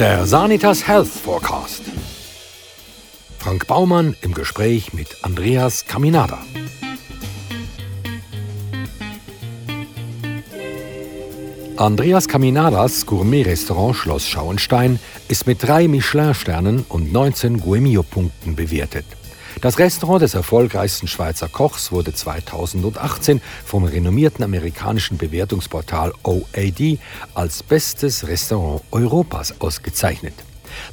Der Sanitas Health Forecast. Frank Baumann im Gespräch mit Andreas Caminada. Andreas Caminadas Gourmet-Restaurant Schloss Schauenstein ist mit drei Michelin-Sternen und 19 Guemio-Punkten bewertet. Das Restaurant des erfolgreichsten Schweizer Kochs wurde 2018 vom renommierten amerikanischen Bewertungsportal OAD als bestes Restaurant Europas ausgezeichnet.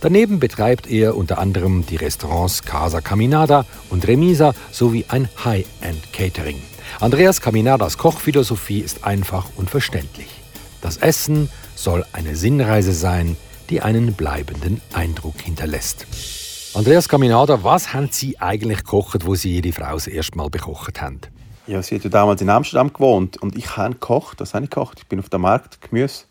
Daneben betreibt er unter anderem die Restaurants Casa Caminada und Remisa sowie ein High-End Catering. Andreas Caminadas Kochphilosophie ist einfach und verständlich. Das Essen soll eine Sinnreise sein, die einen bleibenden Eindruck hinterlässt. Andreas Caminada, was haben Sie eigentlich gekocht, wo Sie jede Frau das erste Mal bekocht haben? Ja, sie hat ja damals in Amsterdam gewohnt und ich habe gekocht. Was habe ich gekocht? Ich bin auf dem Markt, Gemüse.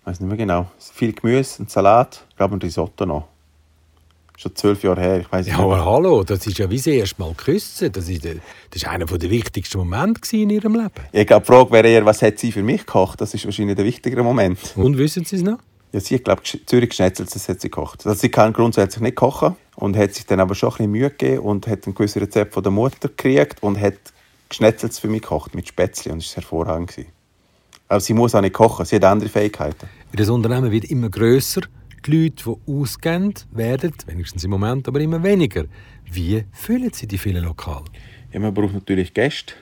Ich weiß nicht mehr genau. Viel Gemüse, ein Salat, ich glaube ein Risotto noch. Schon zwölf Jahre her, ich weiß nicht. Ja, aber hallo, das ist ja wie Sie erst mal küssen. Das ist, das ist einer der wichtigsten Momente in Ihrem Leben. Ich glaube, die Frage wäre eher, was hat sie für mich gekocht? Das ist wahrscheinlich der wichtigere Moment. Und wissen Sie es noch? Ja, sie hat, glaube Zürich Schnetzels, das hat sie gekocht. Also sie kann grundsätzlich nicht kochen und hat sich dann aber schon ein bisschen Mühe gegeben und hat ein gewisses Rezept von der Mutter gekriegt und hat Schnetzels für mich gekocht mit Spätzle und das war hervorragend. Aber sie muss auch nicht kochen, sie hat andere Fähigkeiten. Das Unternehmen wird immer grösser, die Leute, die ausgehen, werden, wenigstens im Moment, aber immer weniger. Wie füllen Sie die vielen Lokale? Ja, man braucht natürlich Gäste.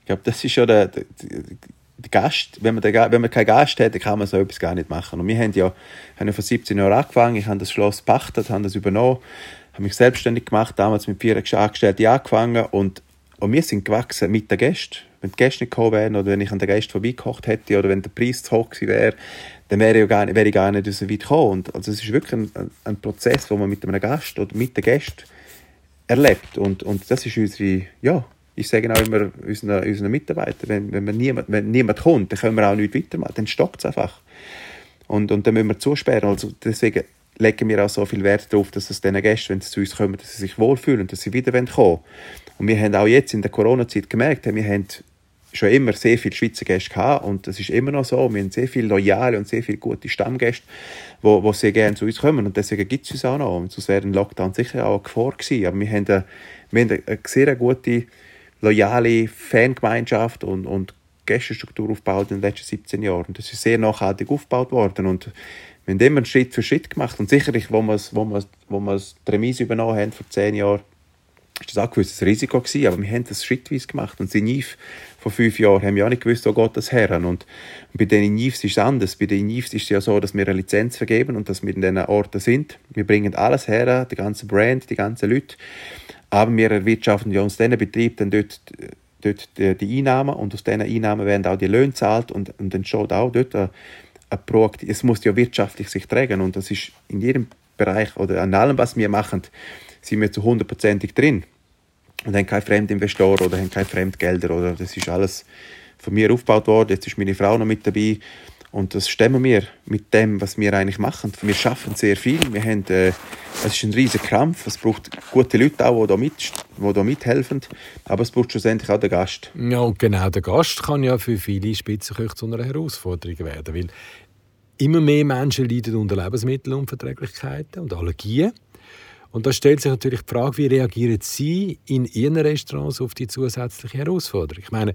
Ich glaube, das ist ja der, der, der Gast, wenn man, wenn man keinen Gast hat, kann man so etwas gar nicht machen. Und wir haben ja, haben ja vor 17 Jahren angefangen, ich habe das Schloss gepachtet, habe das übernommen, habe mich selbstständig gemacht, damals mit vier Angestellten angefangen und, und wir sind gewachsen mit den Gästen. Wenn die Gäste nicht gekommen wären oder wenn ich an den Gästen vorbeigekocht hätte oder wenn der Preis zu hoch gewesen wäre, dann wäre ich, gar nicht, wäre ich gar nicht so weit gekommen. Und also es ist wirklich ein, ein Prozess, den man mit einem Gast oder mit den Gästen erlebt. Und, und das ist unsere, ja, ich sage auch immer unseren, unseren Mitarbeitern, wenn, wenn, man niemand, wenn niemand kommt, dann können wir auch nicht weitermachen. Dann stockt es einfach. Und, und dann müssen wir zusperren. Also deswegen legen wir auch so viel Wert darauf, dass es diesen Gästen, wenn sie zu uns kommen, dass sie sich wohlfühlen, dass sie wieder kommen wollen. Und wir haben auch jetzt in der Corona-Zeit gemerkt, wir haben schon immer sehr viele Schweizer Gäste gehabt und das ist immer noch so. Wir haben sehr viele loyale und sehr viele gute Stammgäste, die, die sehr gerne zu uns kommen und deswegen gibt es uns auch noch. Und sonst wäre ein Lockdown sicher auch eine Gefahr gewesen. Aber wir haben eine, wir haben eine sehr gute loyale Fangemeinschaft und, und Gästestruktur aufgebaut in den letzten 17 Jahren. Das ist sehr nachhaltig aufgebaut worden und wir haben immer Schritt für Schritt gemacht und sicherlich, wo wir, wo wir, wo wir die Remise übernommen haben vor 10 Jahren, ist das auch ein gewisses Risiko gewesen, aber wir haben das schrittweise gemacht und in Yves vor fünf Jahren haben wir auch nicht gewusst, wo geht das her und bei den Yves ist es anders. Bei den Yves ist es ja so, dass wir eine Lizenz vergeben und dass wir in diesen Orten sind. Wir bringen alles her, die ganze Brand, die ganzen Leute aber wir erwirtschaften ja aus diesen Betrieb dann dort, dort die, die Einnahmen und aus diesen Einnahmen werden auch die Löhne gezahlt und, und dann schaut auch dort ein, ein Projekt, es muss ja wirtschaftlich sich tragen und das ist in jedem Bereich oder an allem, was wir machen, sind wir zu hundertprozentig drin und haben keine Fremdinvestoren oder haben keine Fremdgelder oder das ist alles von mir aufgebaut worden. Jetzt ist meine Frau noch mit dabei und das stemmen wir mit dem, was wir eigentlich machen. Wir schaffen sehr viel. Wir haben, äh, es ist ein riesiger Krampf. Es braucht gute Leute auch, die da, mit, die da mithelfen. Aber es braucht schlussendlich auch den Gast. Ja, und genau der Gast kann ja für viele Spitzenköche zu einer Herausforderung werden. Weil immer mehr Menschen leiden unter Lebensmittelunverträglichkeiten und Allergien. Und da stellt sich natürlich die Frage, wie reagieren Sie in Ihren Restaurants auf die zusätzliche Herausforderung? Ich meine,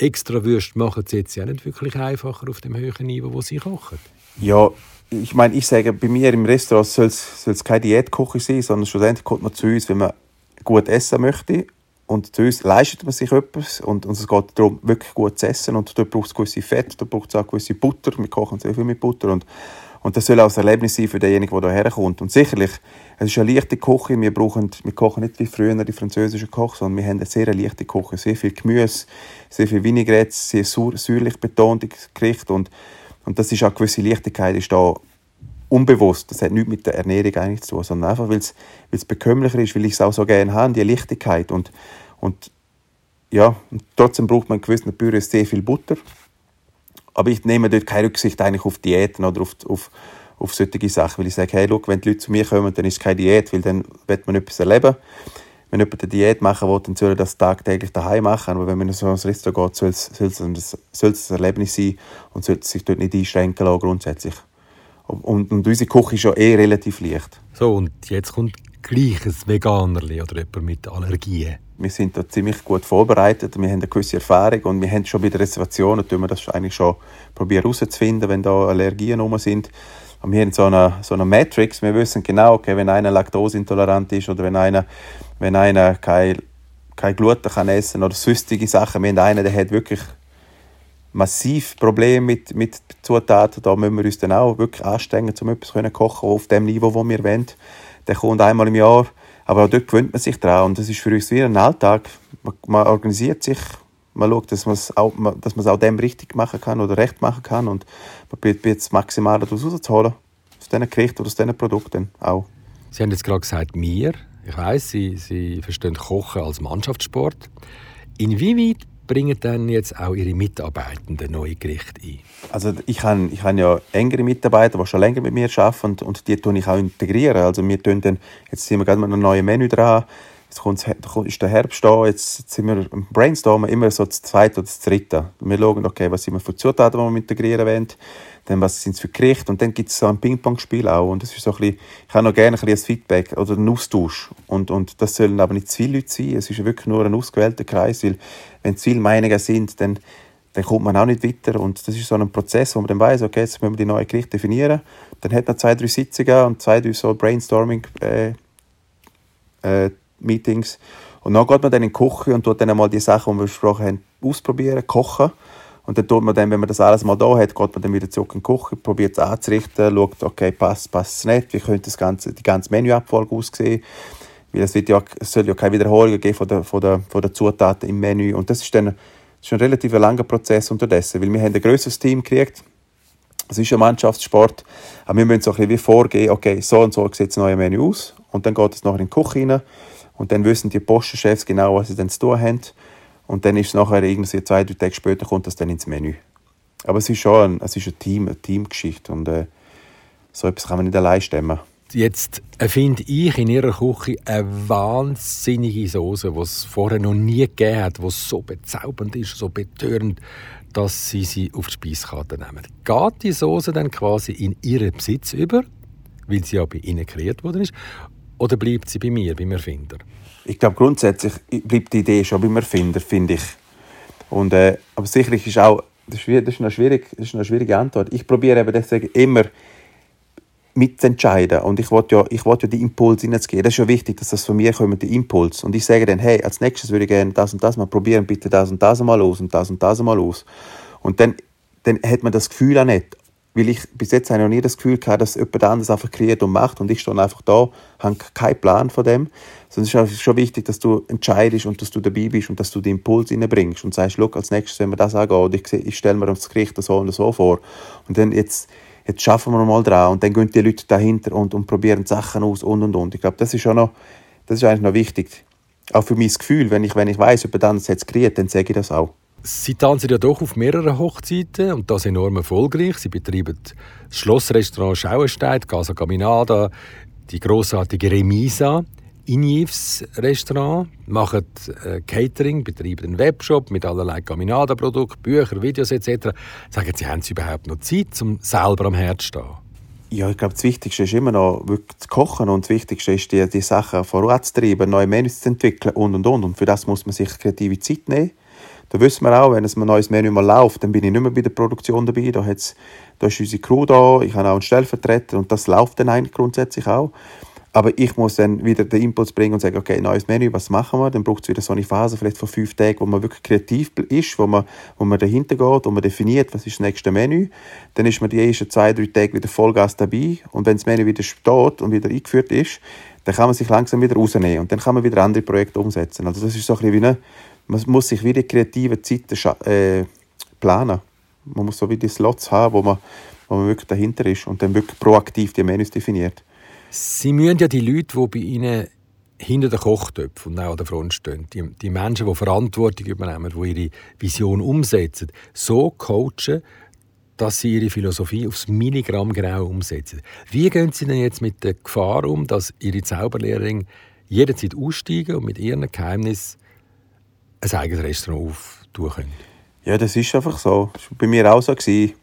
extra Würste machen sie jetzt ja nicht wirklich einfacher auf dem höheren Niveau, wo sie kochen. Ja, ich meine, ich sage, bei mir im Restaurant soll es keine Diätkocher sein, sondern schlussendlich kommt man zu uns, wenn man gut essen möchte. Und zu uns leistet man sich etwas und, und es geht darum, wirklich gut zu essen. Und dort braucht es gewisse Fett, dort braucht es auch gewisse Butter. Wir kochen sehr viel mit Butter. Und und das soll auch ein Erlebnis sein für denjenigen, der hierher kommt. Und sicherlich, es ist eine leichte Küche. Wir, brauchen, wir kochen nicht wie früher die französischen Koch, sondern wir haben eine sehr leichte Küche. Sehr viel Gemüse, sehr viel Vinaigrette, sehr säuerlich betontes Gericht. Und, und das ist auch eine gewisse Leichtigkeit ist da unbewusst. Das hat nichts mit der Ernährung eigentlich zu tun, sondern einfach, weil es, bekömmlicher ist, weil ich es auch so gerne habe, die Leichtigkeit. Und, und ja, und trotzdem braucht man gewissen Büros sehr viel Butter. Aber ich nehme dort keine Rücksicht eigentlich auf Diäten oder auf, auf, auf solche Sachen, weil ich sage, hey, look, wenn die Leute zu mir kommen, dann ist es keine Diät, weil dann wird man etwas erleben. Wenn jemand eine Diät machen will, dann soll er das tagtäglich daheim machen. Aber wenn man in so ein Restaurant geht, soll es, soll es, ein, soll es ein Erlebnis sein und soll sich dort nicht einschränken lassen, grundsätzlich. Und, und unsere Küche ist ja eh relativ leicht. So, und jetzt kommt gleich ein Veganerli oder jemand mit Allergien. Wir sind da ziemlich gut vorbereitet, wir haben eine gewisse Erfahrung und wir haben schon bei den Reservationen, tun wir das eigentlich schon probieren herauszufinden, wenn da Allergien rum sind. Und wir haben so eine, so eine Matrix, wir wissen genau, okay, wenn einer laktoseintolerant ist oder wenn einer, wenn einer kein, kein Gluten kann essen oder sonstige Sachen. Wir haben einen, der hat wirklich massiv Probleme mit, mit Zutaten. Da müssen wir uns dann auch wirklich anstrengen, um etwas zu kochen auf dem Niveau, wo wir wollen. Der kommt einmal im Jahr, aber auch dort gewöhnt man sich daran und das ist für uns wie ein Alltag. Man, man organisiert sich, man schaut, dass man es auch, dass man es auch dem richtig machen kann oder recht machen kann und man probiert das Maximale daraus rauszuholen. Aus diesen Gerichten oder aus diesen Produkten auch. Sie haben jetzt gerade gesagt, wir. Ich weiss, Sie, Sie verstehen Kochen als Mannschaftssport. Inwieweit bringen dann jetzt auch Ihre Mitarbeitenden neue Gerichte ein? Also ich habe, ich habe ja engere Mitarbeiter, die schon länger mit mir arbeiten und, und die tue ich auch integrieren. Also wir tun dann, jetzt sind wir gerade mit einem neuen Menü dran, jetzt kommt, ist der Herbst da, jetzt sind wir im Brainstormen immer so das zweite oder das dritte. Wir schauen, okay, was sind wir für Zutaten, die wir integrieren wollen, dann was sind es für Gerichte und dann gibt es so ein Ping-Pong-Spiel auch und das ist so ein bisschen, ich habe noch gerne ein, bisschen Feedback oder einen Austausch und, und das sollen aber nicht zu viele Leute sein, es ist wirklich nur ein ausgewählter Kreis, weil wenn zu viele Meinungen sind, dann, dann kommt man auch nicht weiter und das ist so ein Prozess, wo man dann weiß, okay, jetzt müssen wir die neue Gerichte definieren, dann hat man zwei, drei Sitzungen und zwei, drei so Brainstorming äh, äh, Meetings. Und dann geht man dann in die Küche und tut dann einmal die Sachen, die wir besprochen haben, ausprobieren, kochen. Und dann tut man dann, wenn man das alles mal da hat, geht man dann wieder zurück in die Küche, probiert es anzurichten, schaut, okay, passt, passt es nicht, wie könnte das ganze, die ganze Menüabfolge aussehen, weil es, ja, soll ja keine Wiederholung geben von der, von, der, von der Zutaten im Menü. Und das ist dann das ist ein relativ langer Prozess unterdessen, weil wir haben ein grösseres Team gekriegt, es ist ein Mannschaftssport, aber wir müssen so ein bisschen wie vorgehen, okay, so und so sieht das neue Menü aus. Und dann geht es nachher in die Küche rein und dann wissen die Postenchefs genau, was sie dann zu tun haben und dann ist es nachher irgendwie zwei, drei Tage später kommt das dann ins Menü. Aber es ist schon ein, es ist ein Team, eine Teamgeschichte und äh, so etwas kann man nicht allein stemmen. Jetzt erfinde ich in Ihrer Küche eine wahnsinnige Soße, die es vorher noch nie gegeben hat, die so bezaubernd ist, so betörend, dass Sie sie auf die Speiskarte nehmen. Geht die Soße dann quasi in Ihren Besitz über, weil sie ja bei Ihnen kreiert worden ist, oder bleibt sie bei mir, beim Erfinder? ich glaube, grundsätzlich bleibt die Idee schon beim Erfinder, finde ich. Und, äh, aber sicherlich ist auch, das ist, eine schwierig, das ist eine schwierige Antwort. Ich probiere eben deswegen immer mitzuentscheiden. Und ich wollte ja, ich ja die Impulse hineinzugeben. Das ist ja wichtig, dass das von mir kommt, die Impuls. Und ich sage dann, hey, als nächstes würde ich gerne das und das mal probieren, bitte das und das mal aus und das und das mal aus. Und dann, dann hat man das Gefühl auch nicht, weil ich bis jetzt noch nie das Gefühl gehabt, dass jemand anderes einfach kreiert und macht und ich stehe einfach da, habe keinen Plan von dem. Sondern es ist schon wichtig, dass du entscheidest und dass du dabei bist und dass du den Impuls reinbringst und sagst, schau, als nächstes, wenn wir das angehen, ich, ich stelle mir das Gericht so und so vor. Und dann jetzt, jetzt schaffen wir mal dran und dann gehen die Leute dahinter und, und probieren Sachen aus und und und. Ich glaube, das ist schon noch, das ist eigentlich noch wichtig. Auch für mein Gefühl, wenn ich, wenn ich weiss, jemand anderes hat es kreiert, dann sage ich das auch. Sie tanzen ja doch auf mehreren Hochzeiten und das enorm erfolgreich. Sie betreiben das Schlossrestaurant Schauenstein, Casa Caminada, die grossartige Remisa, Injivs Restaurant, machen äh, Catering, betreiben einen Webshop mit allerlei Caminada-Produkten, Büchern, Videos etc. Sagen Sie, haben Sie überhaupt noch Zeit, um selber am Herd zu stehen? Ja, ich glaube, das Wichtigste ist immer noch wirklich zu kochen und das Wichtigste ist, die, die Sachen voranzutreiben, neue Menüs zu entwickeln und und und. Und für das muss man sich kreative Zeit nehmen. Da wissen wir auch, wenn ein neues Menü mal läuft, dann bin ich nicht mehr bei der Produktion dabei. Da, hat's, da ist unsere Crew da, ich habe auch einen Stellvertreter und das läuft dann eigentlich grundsätzlich auch. Aber ich muss dann wieder den Impuls bringen und sagen, okay, neues Menü, was machen wir? Dann braucht es wieder so eine Phase, vielleicht von fünf Tagen, wo man wirklich kreativ ist, wo man, wo man dahinter geht, wo man definiert, was ist das nächste Menü. Dann ist man die ersten zwei, drei Tage wieder Vollgas dabei. Und wenn das Menü wieder steht und wieder eingeführt ist, dann kann man sich langsam wieder rausnehmen und dann kann man wieder andere Projekte umsetzen. Also das ist so ein bisschen wie eine man muss sich wie die kreativen Zeiten äh, planen. Man muss so wie die Slots haben, wo man, wo man wirklich dahinter ist und dann wirklich proaktiv die Menüs definiert. Sie müssen ja die Leute, die bei Ihnen hinter den Kochtöpfen und auch an der Front stehen, die, die Menschen, die Verantwortung übernehmen, die ihre Vision umsetzen, so coachen, dass sie ihre Philosophie aufs Milligramm genau umsetzen. Wie gehen Sie denn jetzt mit der Gefahr um, dass Ihre Zauberlehrerin jederzeit aussteigen und mit ihren Geheimnissen ein eigenes Restaurant auftun können. Ja, das ist einfach so. Das war bei mir auch so. Gewesen.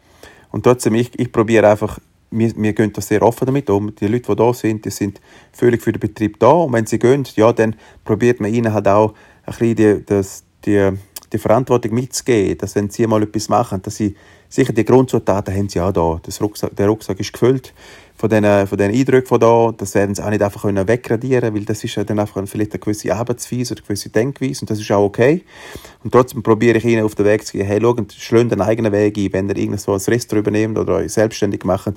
Und trotzdem, ich, ich probiere einfach wir, wir gehen da sehr offen damit um. Die Leute, die da sind, die sind völlig für den Betrieb da. Und wenn sie gehen, ja, dann probiert man ihnen halt auch ein bisschen die, das, die, die Verantwortung mitzugeben, dass wenn sie mal etwas machen, dass sie sicher die Grundzutaten haben sie auch da. Das Rucksack, der Rucksack ist gefüllt von diesen, von diesen Eindrücken von da. Das werden sie auch nicht einfach können wegradieren weil das ist dann einfach vielleicht eine gewisse Arbeitsweise oder eine gewisse Denkweise und das ist auch okay. Und trotzdem probiere ich ihnen auf den Weg zu gehen, hey, schaut, schlönt einen eigenen Weg ein, wenn ihr irgendwo ein Restaurant übernehmt oder euch selbstständig macht,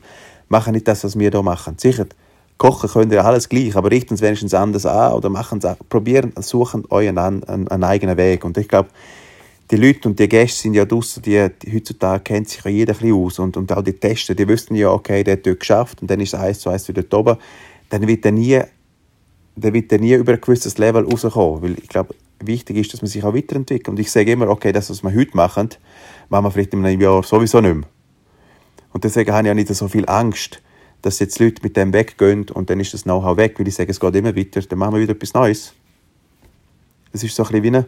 machen nicht das, was wir hier machen. Sicher, kochen könnt ihr alles gleich, aber richten es wenigstens anders an oder machen es, probieren, suchen euren einen, einen eigenen Weg. Und ich glaube, die Leute und die Gäste sind ja draußen, die, die, heutzutage kennt sich ja jeder ein aus und, und auch die Tester, die wüssten ja, okay, der hat dort geschafft und dann ist es eins zu eins wieder oben, dann wird er nie, dann wird er nie über ein gewisses Level rauskommen, weil ich glaube, wichtig ist, dass man sich auch weiterentwickelt und ich sage immer, okay, das, was wir heute machen, machen wir vielleicht in einem Jahr sowieso nicht mehr. Und deswegen habe ich auch nicht so viel Angst, dass jetzt Leute mit dem weggehen und dann ist das Know-how weg, weil ich sage, es geht immer weiter, dann machen wir wieder etwas Neues. Das ist so ein bisschen wie eine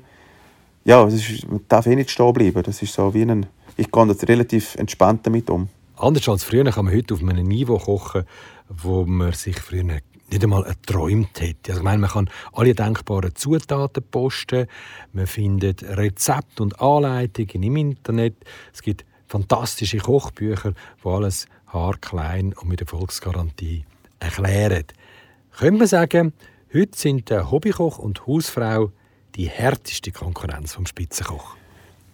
ja, es ist, man darf eh nicht stehen bleiben. Das ist so wie ein, ich gehe das relativ entspannt damit um. Anders als früher kann man heute auf einem Niveau kochen, wo man sich früher nicht einmal erträumt hätte. Also ich meine, man kann alle denkbaren Zutaten posten, man findet Rezepte und Anleitungen im Internet. Es gibt fantastische Kochbücher, wo alles haarklein und mit Erfolgsgarantie erklären. Könnte man sagen, heute sind der Hobbykoch und Hausfrau die härteste Konkurrenz vom Spitzenkoch?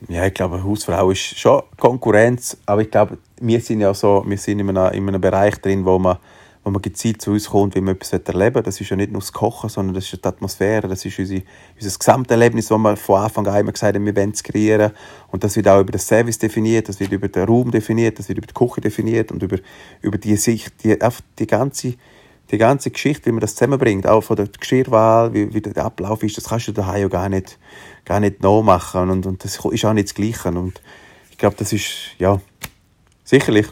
Ja, ich glaube, Hausfrau ist schon Konkurrenz, aber ich glaube, wir sind ja so, wir sind in einem, in einem Bereich drin, wo man, wo man gezielt zu uns kommt, wie man etwas erleben will. Das ist ja nicht nur das Kochen, sondern das ist die Atmosphäre, das ist unsere, unser Gesamterlebnis, das wir von Anfang an immer gesagt haben, wir wollen es kreieren. Und das wird auch über den Service definiert, das wird über den Raum definiert, das wird über die Küche definiert und über, über die Sicht, die, die ganze die ganze Geschichte, wie man das zusammenbringt, auch von der Geschirrwahl, wie, wie der Ablauf ist, das kannst du daheim ja gar nicht, gar nicht nachmachen und, und das ist auch nicht das Gleiche und ich glaube, das ist, ja, sicherlich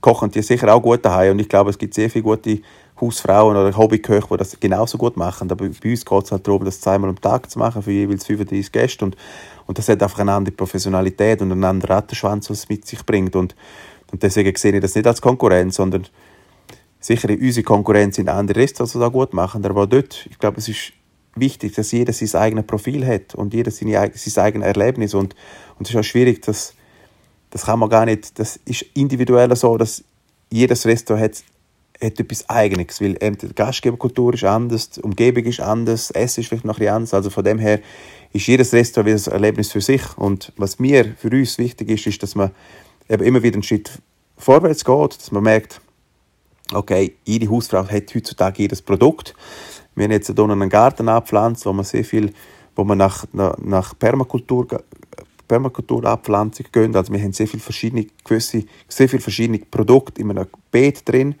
kochen die sicher auch gut daheim und ich glaube, es gibt sehr viele gute Hausfrauen oder Hobbyköche, die das genauso gut machen, aber bei uns geht es halt darum, das zweimal am Tag zu machen für jeweils 35 Gäste und, und das hat einfach eine andere Professionalität und einen anderen Rattenschwanz, was es mit sich bringt und, und deswegen sehe ich das nicht als Konkurrenz, sondern Sicher, unsere Konkurrenz sind andere Restaurants, die das gut machen, aber dort, ich glaube, es ist wichtig, dass jeder sein eigenes Profil hat und jeder seine, sein eigenes Erlebnis und, und es ist auch schwierig, dass das kann man gar nicht, das ist individuell so, dass jedes Restaurant hat, hat etwas Eigenes, weil die Gastgeberkultur ist anders, die Umgebung ist anders, das Essen ist vielleicht noch ein anders, also von dem her ist jedes Restaurant wie ein Erlebnis für sich und was mir, für uns wichtig ist, ist, dass man eben immer wieder einen Schritt vorwärts geht, dass man merkt, okay, jede Hausfrau hat heutzutage jedes Produkt. Wir haben jetzt hier einen Garten abpflanzt, wo man sehr viel, wo man nach, nach Permakultur, Permakulturabpflanzung gehen. Also wir haben sehr viele verschiedene, gewisse, sehr viele verschiedene Produkte in einem Beet drin.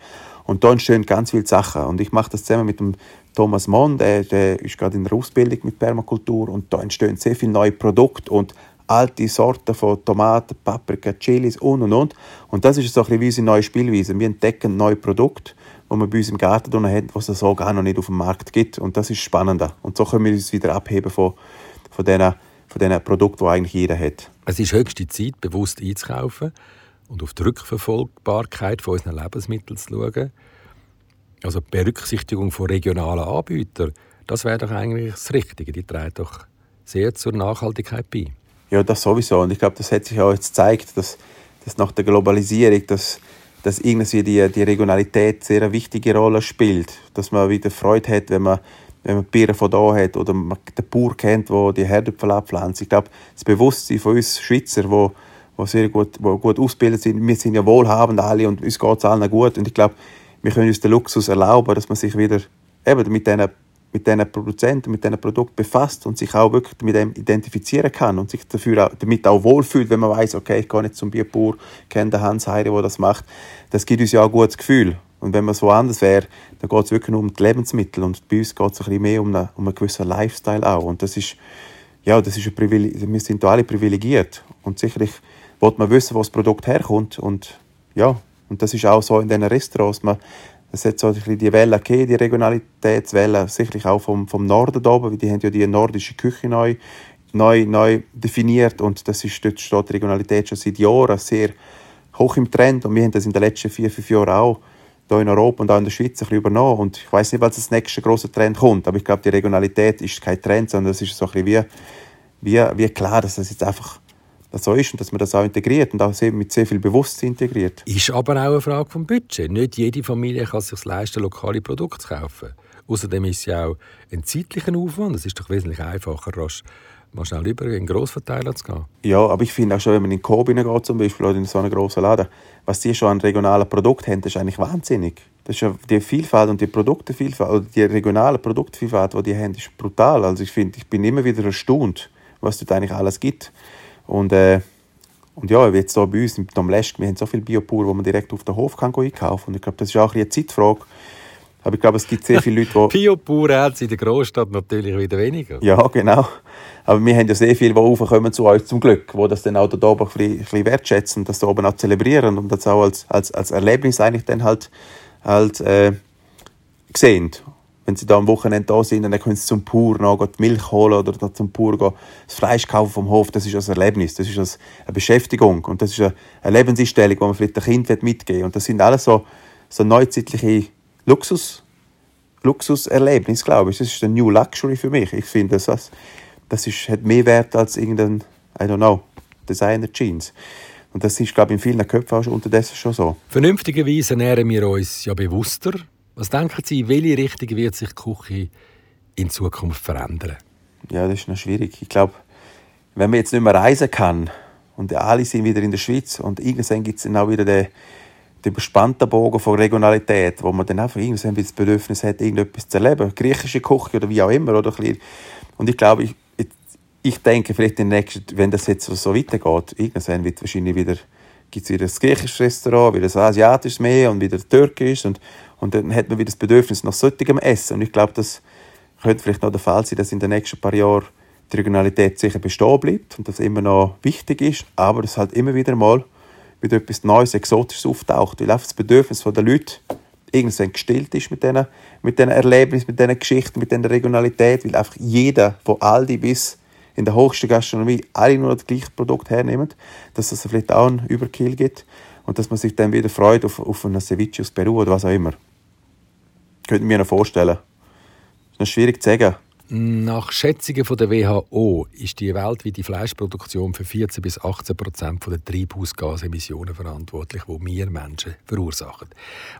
Und da entstehen ganz viele Sachen. Und ich mache das zusammen mit dem Thomas Mon, der, der ist gerade in der Ausbildung mit Permakultur. Und da entstehen sehr viele neue Produkte und alte Sorten von Tomaten, Paprika, Chilis und und und. Und das ist so ein bisschen unsere neue Spielweise. Wir entdecken neue Produkte, die wir bei uns im Garten haben, was es so gar noch nicht auf dem Markt gibt. Und das ist spannender. Und so können wir uns wieder abheben von, von diesen von diesen Produkten, die eigentlich jeder hat. Es ist höchste Zeit, bewusst einzukaufen und auf die Rückverfolgbarkeit von unseren Lebensmitteln zu schauen. Also die Berücksichtigung von regionalen Anbietern, das wäre doch eigentlich das Richtige. Die trägt doch sehr zur Nachhaltigkeit bei. Ja, das sowieso. Und ich glaube, das hat sich auch jetzt gezeigt, dass, dass nach der Globalisierung, dass, dass irgendwie die, die Regionalität sehr eine wichtige Rolle spielt. Dass man wieder Freude hat, wenn man, wenn man Bier von da hat oder man den Bauer kennt, der die Herdöpfel abpflanzt. Ich glaube, das Bewusstsein von uns Schweizer, wo, wo sehr gut, wo gut ausgebildet sind, wir sind ja wohlhabend alle und uns geht es allen gut. Und ich glaube, wir können uns den Luxus erlauben, dass man sich wieder eben mit diesen mit diesen Produzenten, mit diesen Produkten befasst und sich auch wirklich mit dem identifizieren kann und sich dafür auch, damit auch wohlfühlt, wenn man weiß, okay, ich gehe nicht zum Bierbauer, kenne den Hans Heide, der das macht. Das gibt uns ja auch ein gutes Gefühl. Und wenn man so anders wäre, dann geht es wirklich nur um die Lebensmittel und bei uns geht es ein bisschen mehr um einen, um einen gewissen Lifestyle auch. Und das ist, ja, das ist ein Privileg wir sind da alle privilegiert und sicherlich wollte man wissen, wo das Produkt herkommt und ja, und das ist auch so in diesen Restaurants. Man, es hat so ein bisschen die Welle gegeben, die Regionalitätswelle, sicherlich auch vom, vom Norden oben, weil die haben ja die nordische Küche neu, neu, neu definiert und das ist, dort steht Regionalität schon seit Jahren sehr hoch im Trend und wir haben das in den letzten vier, fünf Jahren auch hier in Europa und auch in der Schweiz ein bisschen übernommen. Und ich weiß nicht, was das nächste große Trend kommt, aber ich glaube, die Regionalität ist kein Trend, sondern es ist so ein bisschen wie, wie, wie klar, dass das jetzt einfach das so ist und dass man das auch integriert und auch mit sehr viel Bewusstsein integriert. Ist aber auch eine Frage vom Budget. Nicht jede Familie kann sich leisten, lokale Produkte zu kaufen. Außerdem ist es ja auch ein zeitlicher Aufwand. Es ist doch wesentlich einfacher, rasch mal schnell über in einen Grossverteiler zu gehen. Ja, aber ich finde auch schon, wenn man in den Coop geht zum Beispiel oder in so einen grossen Laden, was die schon an regionalen Produkten haben, das ist eigentlich wahnsinnig. Das ist ja die Vielfalt und die Produktevielfalt, oder die regionale Produktvielfalt, die die haben, ist brutal. Also ich finde, ich bin immer wieder erstaunt, was dort eigentlich alles gibt. Und, äh, und ja, jetzt hier bei uns im Tom Lesk, wir haben so viel Biopur, wo man direkt auf den Hof kann einkaufen kann. Und ich glaube, das ist auch eine Zeitfrage. Aber ich glaube, es gibt sehr viele Leute, die... Biopur hat es in der Großstadt natürlich wieder weniger. Ja, genau. Aber wir haben ja sehr viele, die raufkommen zu uns zum Glück, die das dann auch dort oben ein bisschen, ein bisschen wertschätzen, das da oben auch zelebrieren und das auch als, als, als Erlebnis eigentlich dann halt, halt äh, sehen. Wenn sie da am Wochenende da sind, dann können sie zum Pur noch die Milch holen oder zum Pur gehen, das Fleisch kaufen vom Hof. Das ist ein Erlebnis, das ist eine Beschäftigung und das ist eine Lebenseinstellung, die man vielleicht dem Kind mitgeben will. Und das sind alles so, so neuzeitliche Luxus, Luxuserlebnis, glaube ich. Das ist ein New Luxury für mich. Ich finde, das, das ist, hat mehr Wert als irgendein, I don't know, Designer Jeans. Und das ist, glaube ich, in vielen Köpfen auch unterdessen schon so. Vernünftigerweise ernähren wir uns ja bewusster. Was denken Sie, in welche Richtung wird sich die Küche in Zukunft verändern? Ja, das ist noch schwierig. Ich glaube, wenn man jetzt nicht mehr reisen kann und alle sind wieder in der Schweiz und irgendwann gibt es dann auch wieder den, den überspannten Bogen von Regionalität, wo man dann einfach irgendwann das Bedürfnis hat, irgendetwas zu erleben. Griechische Küche oder wie auch immer. Oder und ich glaube, ich, ich denke, vielleicht in nächsten, wenn das jetzt so weitergeht, irgendwann wird wahrscheinlich wieder gibt es wieder ein griechisches Restaurant, wieder ein asiatisches mehr und wieder türkisch und, und dann hat man wieder das Bedürfnis nach solchem Essen. Und ich glaube, das könnte vielleicht noch der Fall sein, dass in den nächsten paar Jahren die Regionalität sicher bestehen bleibt und das immer noch wichtig ist, aber dass halt immer wieder mal wieder etwas Neues, Exotisches auftaucht, weil einfach das Bedürfnis der Leute irgendwann gestillt ist mit diesen, mit Erlebnissen, mit diesen Geschichten, mit dieser Regionalität, weil einfach jeder, von Aldi bis in der höchsten Gastronomie alle nur das gleiche Produkt hernehmen, dass es vielleicht auch einen Überkill gibt und dass man sich dann wieder freut auf, auf einen Ceviche aus Peru oder was auch immer. Könnte mir noch vorstellen. Das ist noch schwierig zu sagen. Nach Schätzungen von der WHO ist die weltweite Fleischproduktion für 14 bis 18 Prozent der Treibhausgasemissionen verantwortlich, die wir Menschen verursachen.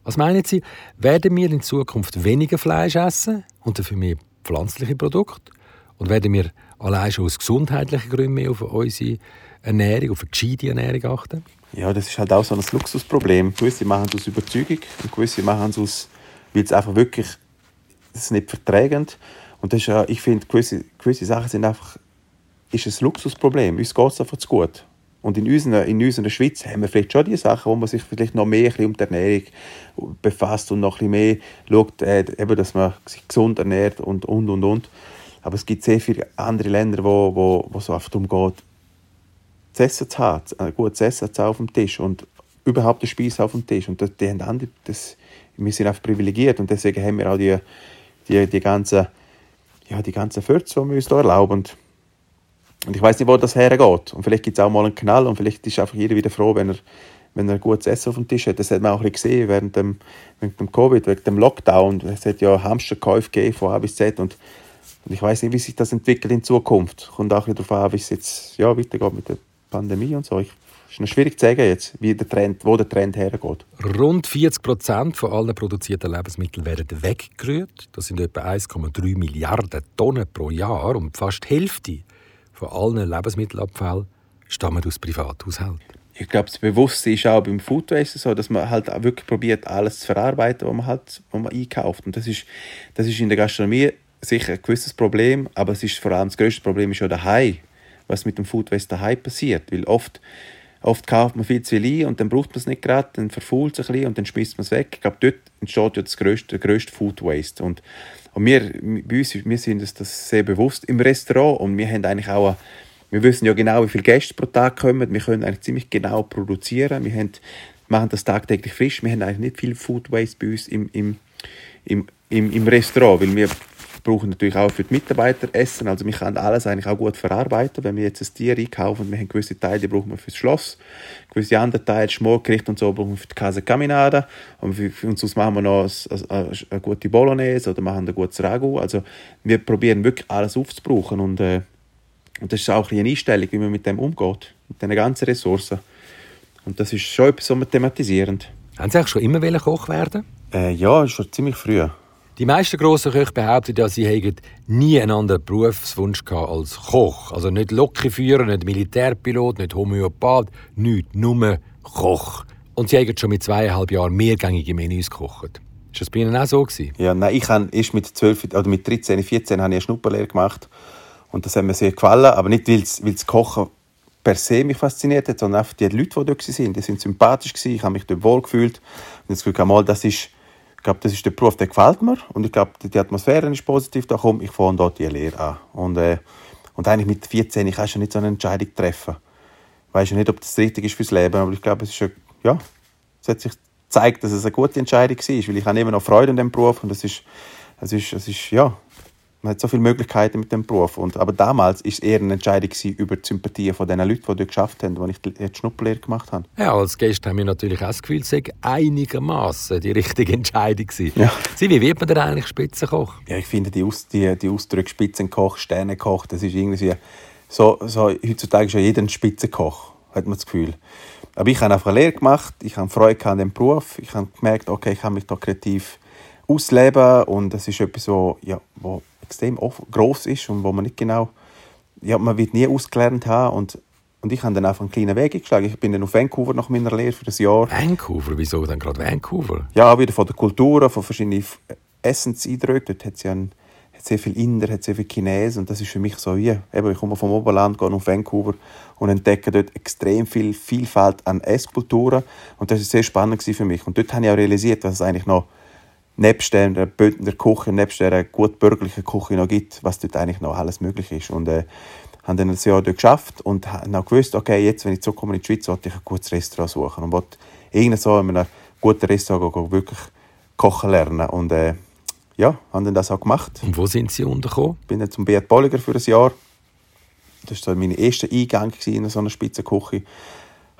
Was meinen Sie, werden wir in Zukunft weniger Fleisch essen und dafür mehr pflanzliche Produkte? Und werden wir allein schon aus gesundheitlichen Gründen mehr auf unsere Ernährung, auf eine gescheite Ernährung achten? Ja, das ist halt auch so ein Luxusproblem. Gewisse machen es aus Überzeugung und gewisse machen es aus, weil es einfach wirklich das nicht vertragen. Und das ist ich finde, gewisse, gewisse Sachen sind einfach ist ein Luxusproblem. Uns geht es einfach zu gut. Und in unserer, in unserer Schweiz haben wir vielleicht schon die Sachen, wo man sich vielleicht noch mehr um die Ernährung befasst und noch ein bisschen mehr schaut, äh, eben, dass man sich gesund ernährt und, und, und, und. Aber es gibt sehr viele andere Länder, wo, wo, wo es einfach darum geht, zu essen zu haben, ein gutes Essen zu haben auf dem Tisch und überhaupt eine Speise auf dem Tisch. Und die haben andere, das, wir sind einfach privilegiert und deswegen haben wir auch die, die, die ganzen ja, die Fürze, die wir uns hier erlauben. Und, und ich weiß nicht, wo das hergeht. Und vielleicht gibt es auch mal einen Knall und vielleicht ist einfach jeder wieder froh, wenn er, wenn er gutes Essen auf dem Tisch hat. Das hat man auch ein gesehen während dem, während dem Covid, während dem Lockdown. Es hat ja Hamsterkäufe gegeben von A bis Z und und ich weiß nicht, wie sich das entwickelt in Zukunft. Kommt auch darauf an, wie es jetzt ja, weitergeht mit der Pandemie und so. Ich, ist noch schwierig zu sagen jetzt, wie der Trend, wo der Trend hergeht. Rund 40 Prozent von allen produzierten Lebensmitteln werden weggerührt. Das sind etwa 1,3 Milliarden Tonnen pro Jahr und fast die Hälfte von allen Lebensmittelabfällen stammen aus Privathaushalten. Ich glaube, das Bewusstsein ist auch beim Food Waste so, dass man halt auch wirklich probiert, alles zu verarbeiten, was man, halt, was man einkauft. Und das ist, das ist in der Gastronomie sicher ein gewisses Problem, aber es ist vor allem das größte Problem ist ja daheim, was mit dem Food Waste daheim passiert, weil oft oft kauft man viel zu viel ein und dann braucht man es nicht gerade, dann verfault es ein bisschen und dann schmeißt man es weg. Ich glaube, dort entsteht ja das grösste, der grösste Food Waste und, und wir, bei uns, wir sind uns das sehr bewusst im Restaurant und wir haben eigentlich auch eine, wir wissen ja genau, wie viele Gäste pro Tag kommen. Wir können eigentlich ziemlich genau produzieren. Wir haben, machen das tagtäglich frisch. Wir haben eigentlich nicht viel Food Waste bei uns im, im, im, im, im Restaurant, weil wir brauchen natürlich auch für die Mitarbeiter Essen. Also wir können alles eigentlich auch gut verarbeiten. Wenn wir jetzt ein Tier einkaufen, wir haben gewisse Teile, die brauchen wir fürs Schloss, gewisse andere Teile, Schmorgericht und so, brauchen wir für die Casa Caminada. Und für, für uns machen wir noch eine, eine, gute Bolognese oder machen ein gutes Ragu. Also wir probieren wirklich alles aufzubrauchen und, äh, und das ist auch eine Einstellung, wie man mit dem umgeht, mit diesen ganzen Ressourcen. Und das ist schon etwas, was wir thematisieren. Haben Sie auch schon immer Koch werden äh, Ja, schon ziemlich früh. Die meisten grossen Köche behaupten ja, sie hätten nie einen anderen Berufswunsch als Koch. Also nicht Lokführer, nicht Militärpilot, nicht Homöopath, nicht nur Koch. Und sie haben schon mit zweieinhalb Jahren mehrgängige Menüs gekocht. Ist das bei Ihnen auch so gewesen? Ja, nein, ich habe erst mit 12 oder mit 13, 14 habe ich eine Schnupperlehre gemacht und das hat mir sehr gefallen, aber nicht weil das Kochen per se mich fasziniert hat, sondern einfach die Leute, die dort waren. Die sind sympathisch gewesen, ich habe mich dort wohl gefühlt und das Gefühl, das ist ich glaube, das ist der Beruf, der gefällt mir. Und ich glaube, die Atmosphäre ist positiv. Da komme ich fange dort die Lehre an. Und, äh, und eigentlich mit 14 kannst du nicht so eine Entscheidung treffen. Ich weiß nicht, ob das richtig ist fürs Leben, aber ich glaube, es ist ein, ja, es hat sich gezeigt, dass es eine gute Entscheidung war, weil ich habe immer noch Freude an dem Beruf und es ist, es ist, es ist, ja, man hat so viele Möglichkeiten mit dem Beruf. Und, aber damals war es eher eine Entscheidung über die Sympathie von den Leuten, die dort geschafft haben, als ich die Schnupperlehre gemacht habe. Ja, als Gäste haben wir natürlich auch das Gefühl, es sei einigermaßen die richtige Entscheidung gewesen. Ja. Sie, wie wird man denn eigentlich Spitzenkoch? Ja, ich finde die, Aus, die, die Ausdrücke Spitzenkoch, Sternenkoch, das ist irgendwie so, so heutzutage ist ja jeder ein Spitzenkoch, hat man das Gefühl. Aber ich habe einfach eine Lehre gemacht, ich habe Freude an dem Beruf, ich habe gemerkt, okay, ich kann mich da kreativ ausleben und das ist etwas, wo, ja, wo extrem groß ist und wo man nicht genau, ja, man wird nie ausgelernt haben und und ich habe dann einfach einen kleinen Weg eingeschlagen. Ich bin dann auf Vancouver nach meiner Lehre für ein Jahr. Vancouver? Wieso dann gerade Vancouver? Ja, wieder von der Kultur, von verschiedenen Essenseindrücken. Dort hat es ja einen, hat sehr viele Inder, hat sehr viele Chinesen und das ist für mich so wie, eben, ich komme vom Oberland, gehe nach Vancouver und entdecke dort extrem viel Vielfalt an Esskulturen und das war sehr spannend für mich. Und dort habe ich auch realisiert, dass es eigentlich noch nebst der, der Küche, nebst der gut bürgerlichen Küche noch gibt, was dort eigentlich noch alles möglich ist. Und äh, haben dann ein Jahr dort geschafft und haben auch gewusst, okay, jetzt, wenn ich zurückkomme in die Schweiz, sollte ich ein gutes Restaurant suchen und wollte irgendwie so in einem guten Restaurant wirklich kochen lernen. Und äh, ja, haben dann das auch gemacht. Und wo sind Sie untergekommen? Ich bin dann zum Beat Bolliger für ein Jahr. Das war so mein erster Eingang in so einer Spitzenküche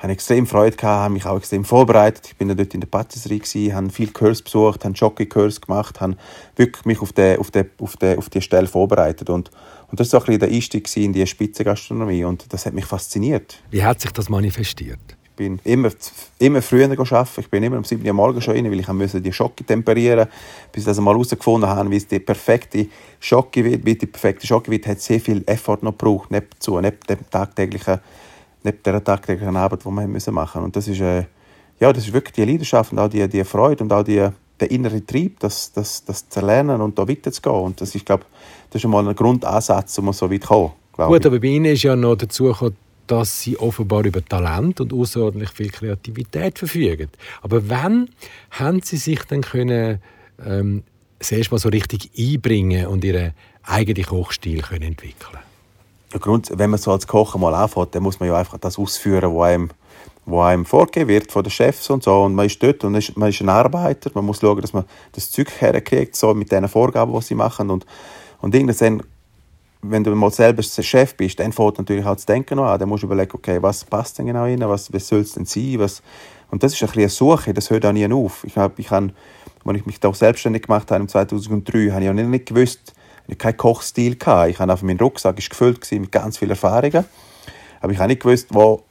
habe extrem Freude gehabt, habe mich auch extrem vorbereitet. Ich bin dann dort in der Patisserie gewesen, habe viel Kurs besucht, habe Jockey-Kurs gemacht, habe wirklich mich auf die, auf die, auf die, auf die Stelle vorbereitet und und das war so ein bisschen der Einstieg in die Spitzengastronomie und das hat mich fasziniert. Wie hat sich das manifestiert? Ich bin immer, immer früher arbeiten. Ich bin immer um 7 Uhr morgens schon rein, weil ich musste die Schocke temperieren bis ich das mal herausgefunden habe, wie es die perfekte Schocke wird. Wie die perfekte Schocke wird, hat sehr viel Effort noch gebraucht, neben, neben dem tagtäglichen neben der tagtäglichen Arbeit, die wir machen müssen. Und das ist, äh, ja, das ist wirklich die Leidenschaft und auch die, die Freude und auch die, der innere Trieb, das, das, das zu lernen und da weiterzugehen. Und das ist, glaube das ist einmal ein Grundansatz, um so weit zu kommen. Gut, aber bei Ihnen ist ja noch dazu gekommen, dass Sie offenbar über Talent und außerordentlich viel Kreativität verfügen. Aber wann haben Sie sich dann können, ähm, das erste Mal so richtig einbringen und Ihren eigenen Kochstil können entwickeln Grund, wenn man so als Koch mal anfängt, dann muss man ja einfach das ausführen, was einem, was einem vorgegeben wird von den Chefs und so. Und man ist dort und ist, man ist ein Arbeiter. Man muss schauen, dass man das Zeug herkriegt, so mit den Vorgaben, die sie machen. Und, und irgendwann, wenn du mal selber Chef bist, dann fängt natürlich auch das Denken an. Dann musst du überlegen, okay, was passt denn genau rein, was, was soll es denn sein, was... Und das ist ein bisschen eine Suche, das hört auch nie auf. Ich habe, ich habe, als ich mich da selbstständig gemacht habe, im 2003, habe ich auch nicht gewusst, keinen Kochstil. Gehabt. Ich habe einfach, mein Rucksack ist gefüllt mit ganz vielen Erfahrungen. Aber ich habe nicht gewusst, wo,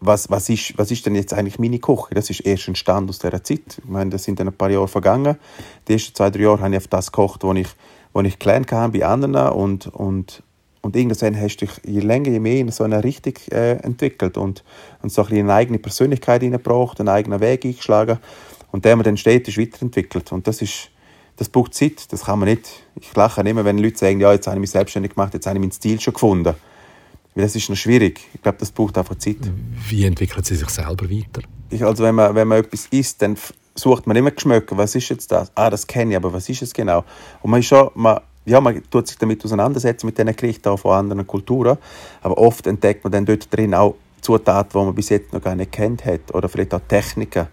was, was, ist, was ist denn jetzt eigentlich meine Küche? Das ist erst entstanden aus dieser Zeit. Ich meine, das sind dann ein paar Jahre vergangen. Die ersten zwei, drei Jahre habe ich auf das gekocht, was ich, was ich gelernt habe bei anderen. Und, und, und irgendwann hast du dich je länger, je mehr in so eine Richtung äh, entwickelt und, und so ein eine eigene Persönlichkeit hineingebracht, einen eigenen Weg eingeschlagen. Und der man dann stetig weiterentwickelt. Und das ist, das braucht Zeit, das kann man nicht. Ich lache immer, wenn Leute sagen, ja, jetzt habe ich mich selbstständig gemacht, jetzt habe ich meinen Stil schon gefunden. Weil das ist noch schwierig. Ich glaube, das braucht einfach Zeit. Wie entwickelt sie sich selber weiter? Ich, also wenn man, wenn man etwas isst, dann sucht man immer Geschmäcker. Was ist jetzt das? Ah, das kenne ich, aber was ist es genau? Und man ist schon, man, ja, man tut sich damit auseinandersetzen, mit diesen Gerichten von anderen Kulturen. Aber oft entdeckt man dann dort drin auch Zutaten, die man bis jetzt noch gar nicht kennt hat. Oder vielleicht auch Techniken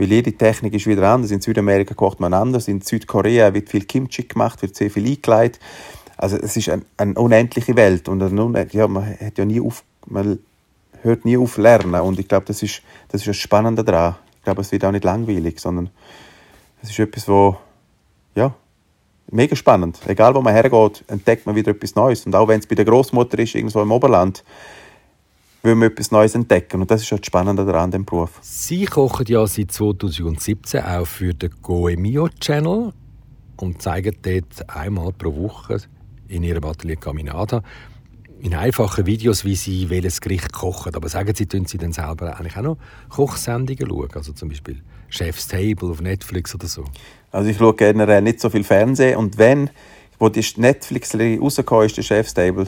Weil jede Technik ist wieder anders. In Südamerika kocht man anders. In Südkorea wird viel Kimchi gemacht, wird sehr viel eingeleitet. Also es ist ein, eine unendliche Welt und eine, ja, man hat ja nie auf, man hört nie auf lernen und ich glaube, das ist, das ist das Spannende daran. Ich glaube, es wird auch nicht langweilig, sondern es ist etwas, wo ja, mega spannend. Egal, wo man hergeht, entdeckt man wieder etwas Neues. Und auch wenn es bei der Großmutter ist, irgendwo im Oberland, will man etwas Neues entdecken. Und das ist das Spannende daran, dem Beruf. Sie kochen ja seit 2017 auch für den Goemio Channel und zeigen dort einmal pro Woche in Ihrem Atelier Caminada in einfachen Videos, wie Sie welches Gericht kochen. Aber sagen Sie, tun Sie dann selber eigentlich auch noch Kochsendungen schauen? Also zum Beispiel Chef's Table auf Netflix oder so? Also ich schaue generell nicht so viel Fernsehen. Und wenn, wo die Netflix-Serie rausgekommen ist, der Chef's Table,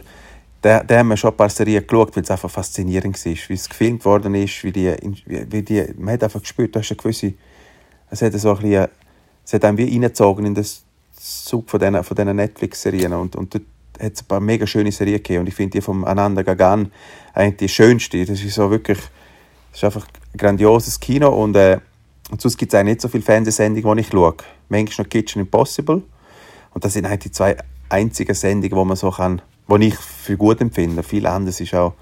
da, da haben wir schon ein paar Serien geschaut, weil es einfach faszinierend war, wie es gefilmt worden ist, wie die, wie die, man hat einfach gespürt, da ist eine gewisse, es hat so ein es hat einem wie reingezogen in das Zug von diesen, von Netflix-Serien und, und dort hat es ein paar mega schöne Serien gegeben und ich finde die vom Ananda Gagan eigentlich die schönste, das ist so wirklich, das ist einfach ein grandioses Kino und, äh, und sonst gibt es eigentlich nicht so viele Fernsehsendungen, die ich schaue. Manchmal noch Kitchen Impossible und das sind eigentlich die zwei einzigen Sendungen, wo man so kann was ich für gut empfinde. Viel anders ist auch,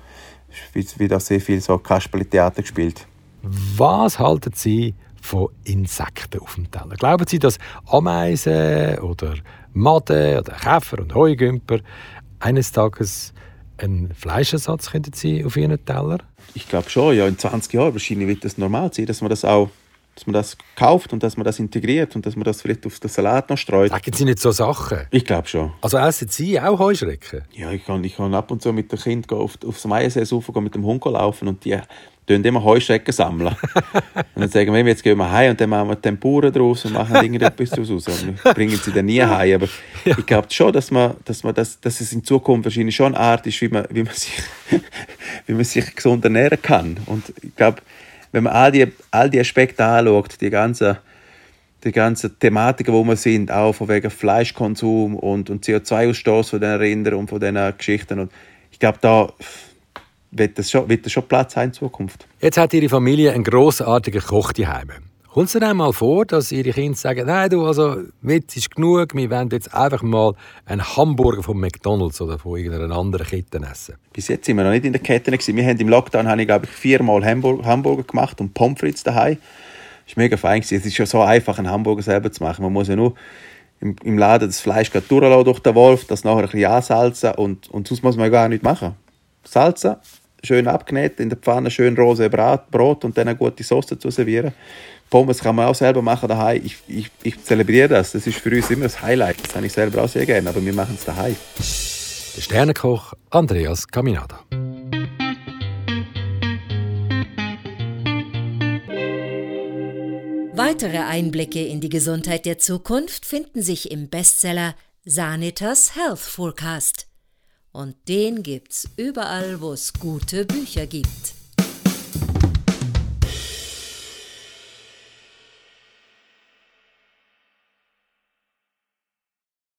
ist wieder sehr viel so Kasperli-Theater gespielt. Was halten Sie von Insekten auf dem Teller? Glauben Sie, dass Ameisen oder Maden oder Käfer und Heugümper eines Tages einen Fleischersatz könnten Sie auf Ihren Teller? Ich glaube schon, ja, in 20 Jahren wahrscheinlich wird das normal sein, dass man das auch dass man das kauft und dass man das integriert und dass man das vielleicht auf den Salat noch streut. Sagen Sie nicht so Sachen? Ich glaube schon. Also essen Sie auch Heuschrecken? Ja, ich kann, ich kann ab und zu mit dem Kind auf, aufs Maienseeufer mit dem Hund laufen und die tun immer Heuschrecken sammeln. und dann sagen wir, jetzt gehen wir heim und dann machen wir Tempuren draus und machen irgendetwas daraus raus. Und bringen sie dann nie heim. Aber ja. ich glaube schon, dass, man, dass, man das, dass es in Zukunft wahrscheinlich schon eine Art ist, wie man, wie man, sich, wie man sich gesund ernähren kann. Und ich glaube, wenn man all die, all die Aspekte anschaut, die ganzen die ganzen Thematiken, wo wir sind, auch von wegen Fleischkonsum und, und CO2-Ausstoß von den Rindern und von diesen Geschichten. Und ich glaube, da wird das, schon, wird das schon Platz haben in Zukunft. Jetzt hat Ihre Familie einen grossartigen Koch daheim. Kommt es dann mal vor, dass Ihre Kinder sagen, nein, du, also, Witz ist genug, wir wollen jetzt einfach mal einen Hamburger von McDonalds oder von irgendeiner anderen Kette essen? Bis jetzt sind wir noch nicht in der Kette. Gewesen. Wir haben im Lockdown habe ich, glaube ich, viermal Hamburger gemacht und Pommes frites daheim. Das war mega fein. Es ist schon so einfach, einen Hamburger selber zu machen. Man muss ja nur im, im Laden das Fleisch durchlassen durch den Wolf, das nachher ein bisschen ansalzen und, und sonst muss man gar nichts machen. Salzen, schön abgenäht, in der Pfanne schön rose Brot und dann eine gute Sauce dazu servieren. Pommes kann man auch selber machen daheim. Ich, ich, ich zelebriere das. Das ist für uns immer das Highlight. Das habe ich selber auch sehr gerne, aber wir machen es daheim. Der Sternenkoch Andreas Caminada. Weitere Einblicke in die Gesundheit der Zukunft finden sich im Bestseller Sanitas Health Forecast. Und den gibt's überall, wo es gute Bücher gibt.